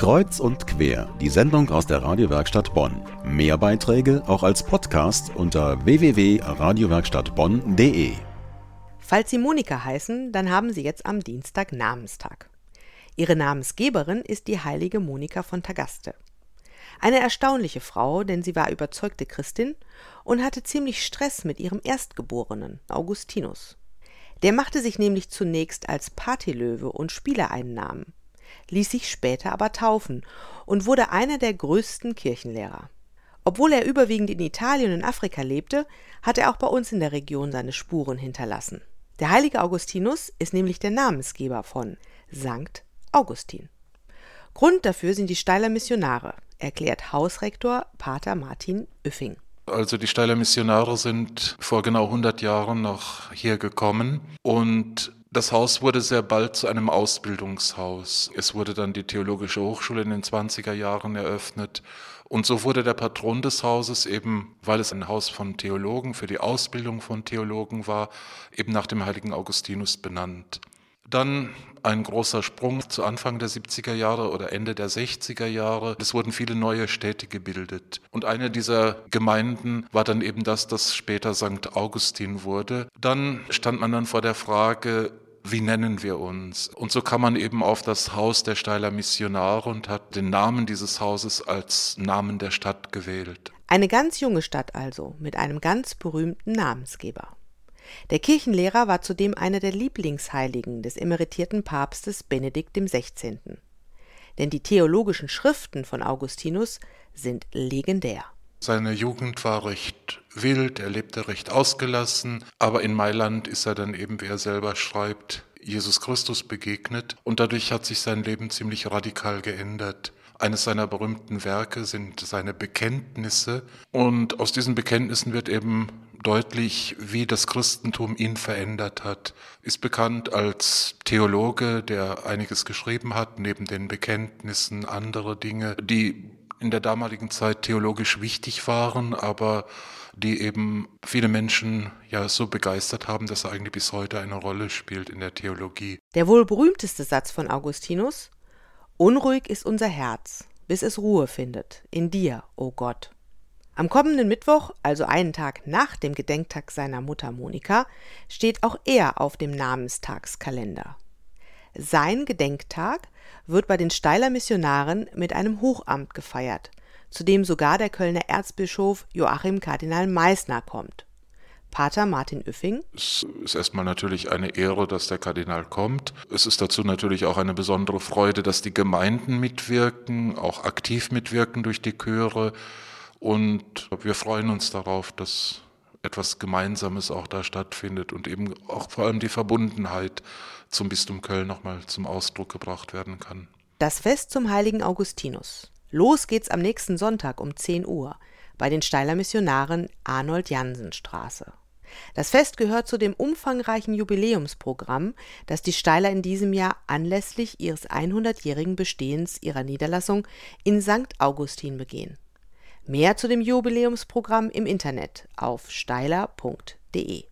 Kreuz und quer, die Sendung aus der Radiowerkstatt Bonn. Mehr Beiträge auch als Podcast unter www.radiowerkstattbonn.de. Falls Sie Monika heißen, dann haben Sie jetzt am Dienstag Namenstag. Ihre Namensgeberin ist die heilige Monika von Tagaste. Eine erstaunliche Frau, denn sie war überzeugte Christin und hatte ziemlich Stress mit ihrem Erstgeborenen, Augustinus. Der machte sich nämlich zunächst als Partylöwe und Spielereinnahmen ließ sich später aber taufen und wurde einer der größten Kirchenlehrer. Obwohl er überwiegend in Italien und Afrika lebte, hat er auch bei uns in der Region seine Spuren hinterlassen. Der heilige Augustinus ist nämlich der Namensgeber von Sankt Augustin. Grund dafür sind die Steiler Missionare, erklärt Hausrektor Pater Martin Üffing. Also die Steiler Missionare sind vor genau 100 Jahren nach hier gekommen und das Haus wurde sehr bald zu einem Ausbildungshaus. Es wurde dann die Theologische Hochschule in den 20er Jahren eröffnet. Und so wurde der Patron des Hauses eben, weil es ein Haus von Theologen für die Ausbildung von Theologen war, eben nach dem heiligen Augustinus benannt. Dann ein großer Sprung zu Anfang der 70er Jahre oder Ende der 60er Jahre. Es wurden viele neue Städte gebildet. Und eine dieser Gemeinden war dann eben das, das später St. Augustin wurde. Dann stand man dann vor der Frage, wie nennen wir uns? Und so kam man eben auf das Haus der Steiler Missionare und hat den Namen dieses Hauses als Namen der Stadt gewählt. Eine ganz junge Stadt also, mit einem ganz berühmten Namensgeber. Der Kirchenlehrer war zudem einer der Lieblingsheiligen des emeritierten Papstes Benedikt XVI. Denn die theologischen Schriften von Augustinus sind legendär. Seine Jugend war recht wild, er lebte recht ausgelassen, aber in Mailand ist er dann eben, wie er selber schreibt, Jesus Christus begegnet und dadurch hat sich sein Leben ziemlich radikal geändert. Eines seiner berühmten Werke sind seine Bekenntnisse und aus diesen Bekenntnissen wird eben deutlich, wie das Christentum ihn verändert hat. Ist bekannt als Theologe, der einiges geschrieben hat, neben den Bekenntnissen andere Dinge, die in der damaligen Zeit theologisch wichtig waren, aber die eben viele Menschen ja so begeistert haben, dass er eigentlich bis heute eine Rolle spielt in der Theologie. Der wohl berühmteste Satz von Augustinus Unruhig ist unser Herz, bis es Ruhe findet, in dir, o oh Gott. Am kommenden Mittwoch, also einen Tag nach dem Gedenktag seiner Mutter Monika, steht auch er auf dem Namenstagskalender. Sein Gedenktag wird bei den Steiler Missionaren mit einem Hochamt gefeiert, zu dem sogar der Kölner Erzbischof Joachim Kardinal Meissner kommt. Pater Martin Üffing. Es ist erstmal natürlich eine Ehre, dass der Kardinal kommt. Es ist dazu natürlich auch eine besondere Freude, dass die Gemeinden mitwirken, auch aktiv mitwirken durch die Chöre. Und wir freuen uns darauf, dass etwas Gemeinsames auch da stattfindet und eben auch vor allem die Verbundenheit zum Bistum Köln nochmal zum Ausdruck gebracht werden kann. Das Fest zum heiligen Augustinus. Los geht's am nächsten Sonntag um 10 Uhr bei den Steiler Missionaren Arnold Jansen Straße. Das Fest gehört zu dem umfangreichen Jubiläumsprogramm, das die Steiler in diesem Jahr anlässlich ihres 100-jährigen Bestehens ihrer Niederlassung in St. Augustin begehen. Mehr zu dem Jubiläumsprogramm im Internet auf steiler.de.